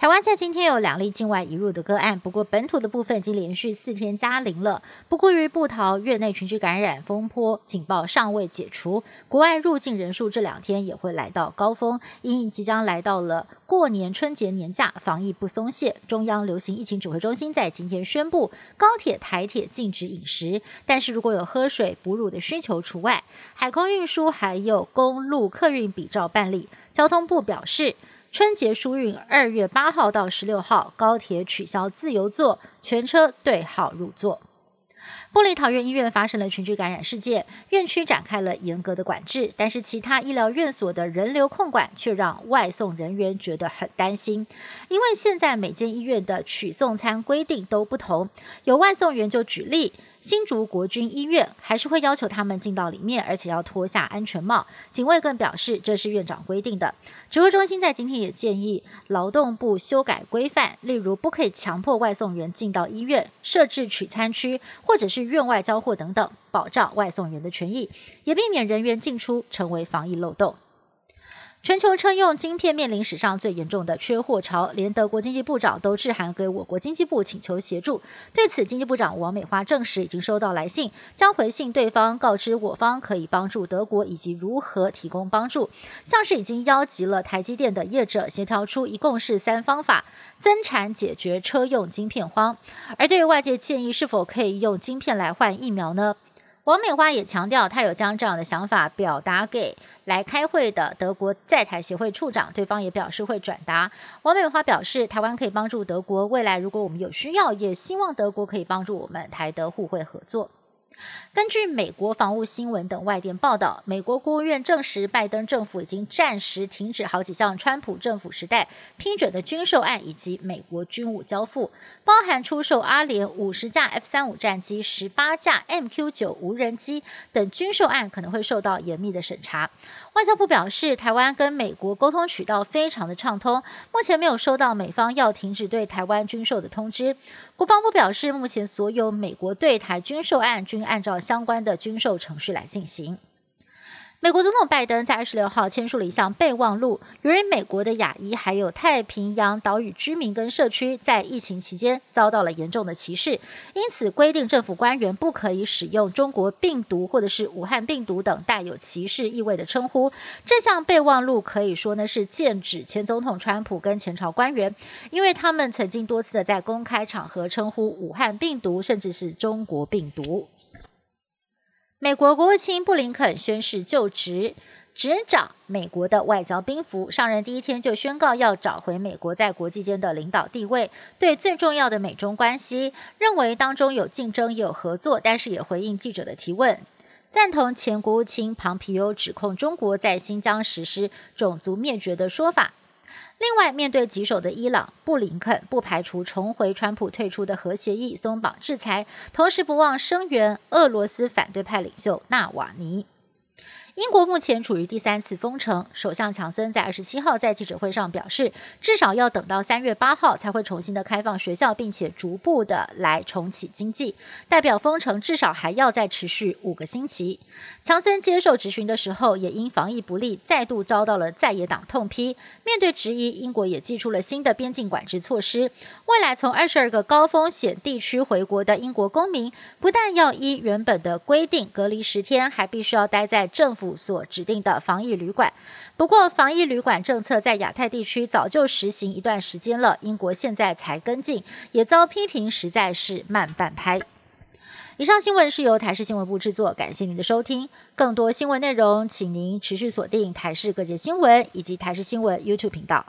台湾在今天有两例境外移入的个案，不过本土的部分已经连续四天加零了。不过于布桃院内群聚感染风波警报尚未解除，国外入境人数这两天也会来到高峰。因即将来到了过年春节年假，防疫不松懈，中央流行疫情指挥中心在今天宣布，高铁、台铁禁止饮食，但是如果有喝水、哺乳的需求除外。海空运输还有公路客运比照办理。交通部表示。春节疏运，二月八号到十六号，高铁取消自由座，全车对号入座。玻璃桃园医院发生了群聚感染事件，院区展开了严格的管制，但是其他医疗院所的人流控管却让外送人员觉得很担心，因为现在每间医院的取送餐规定都不同。有外送员就举例。新竹国军医院还是会要求他们进到里面，而且要脱下安全帽。警卫更表示，这是院长规定的。指挥中心在今天也建议劳动部修改规范，例如不可以强迫外送员进到医院，设置取餐区，或者是院外交货等等，保障外送员的权益，也避免人员进出成为防疫漏洞。全球车用晶片面临史上最严重的缺货潮，连德国经济部长都致函给我国经济部请求协助。对此，经济部长王美花证实已经收到来信，将回信对方，告知我方可以帮助德国以及如何提供帮助。像是已经邀集了台积电的业者，协调出一共是三方法增产解决车用晶片荒。而对于外界建议是否可以用晶片来换疫苗呢？王美花也强调，她有将这样的想法表达给来开会的德国在台协会处长，对方也表示会转达。王美花表示，台湾可以帮助德国，未来如果我们有需要，也希望德国可以帮助我们，台德互惠合作。根据美国防务新闻等外电报道，美国国务院证实，拜登政府已经暂时停止好几项川普政府时代批准的军售案以及美国军武交付，包含出售阿联五十架 F 三五战机、十八架 MQ 九无人机等军售案，可能会受到严密的审查。外交部表示，台湾跟美国沟通渠道非常的畅通，目前没有收到美方要停止对台湾军售的通知。国防部表示，目前所有美国对台军售案均按照相关的军售程序来进行。美国总统拜登在二十六号签署了一项备忘录，由于美国的亚裔还有太平洋岛屿居民跟社区在疫情期间遭到了严重的歧视，因此规定政府官员不可以使用“中国病毒”或者是“武汉病毒”等带有歧视意味的称呼。这项备忘录可以说呢是剑指前总统川普跟前朝官员，因为他们曾经多次的在公开场合称呼武汉病毒，甚至是中国病毒。美国国务卿布林肯宣誓就职，执掌美国的外交兵符。上任第一天就宣告要找回美国在国际间的领导地位。对最重要的美中关系，认为当中有竞争也有合作，但是也回应记者的提问，赞同前国务卿庞皮欧指控中国在新疆实施种族灭绝的说法。另外，面对棘手的伊朗，布林肯不排除重回川普退出的核协议、松绑制裁，同时不忘声援俄罗斯反对派领袖纳瓦尼。英国目前处于第三次封城，首相强森在二十七号在记者会上表示，至少要等到三月八号才会重新的开放学校，并且逐步的来重启经济，代表封城至少还要再持续五个星期。强森接受质询的时候，也因防疫不力，再度遭到了在野党痛批。面对质疑，英国也寄出了新的边境管制措施，未来从二十二个高风险地区回国的英国公民，不但要依原本的规定隔离十天，还必须要待在政府。所指定的防疫旅馆，不过防疫旅馆政策在亚太地区早就实行一段时间了，英国现在才跟进，也遭批评实在是慢半拍。以上新闻是由台视新闻部制作，感谢您的收听。更多新闻内容，请您持续锁定台视各界新闻以及台视新闻 YouTube 频道。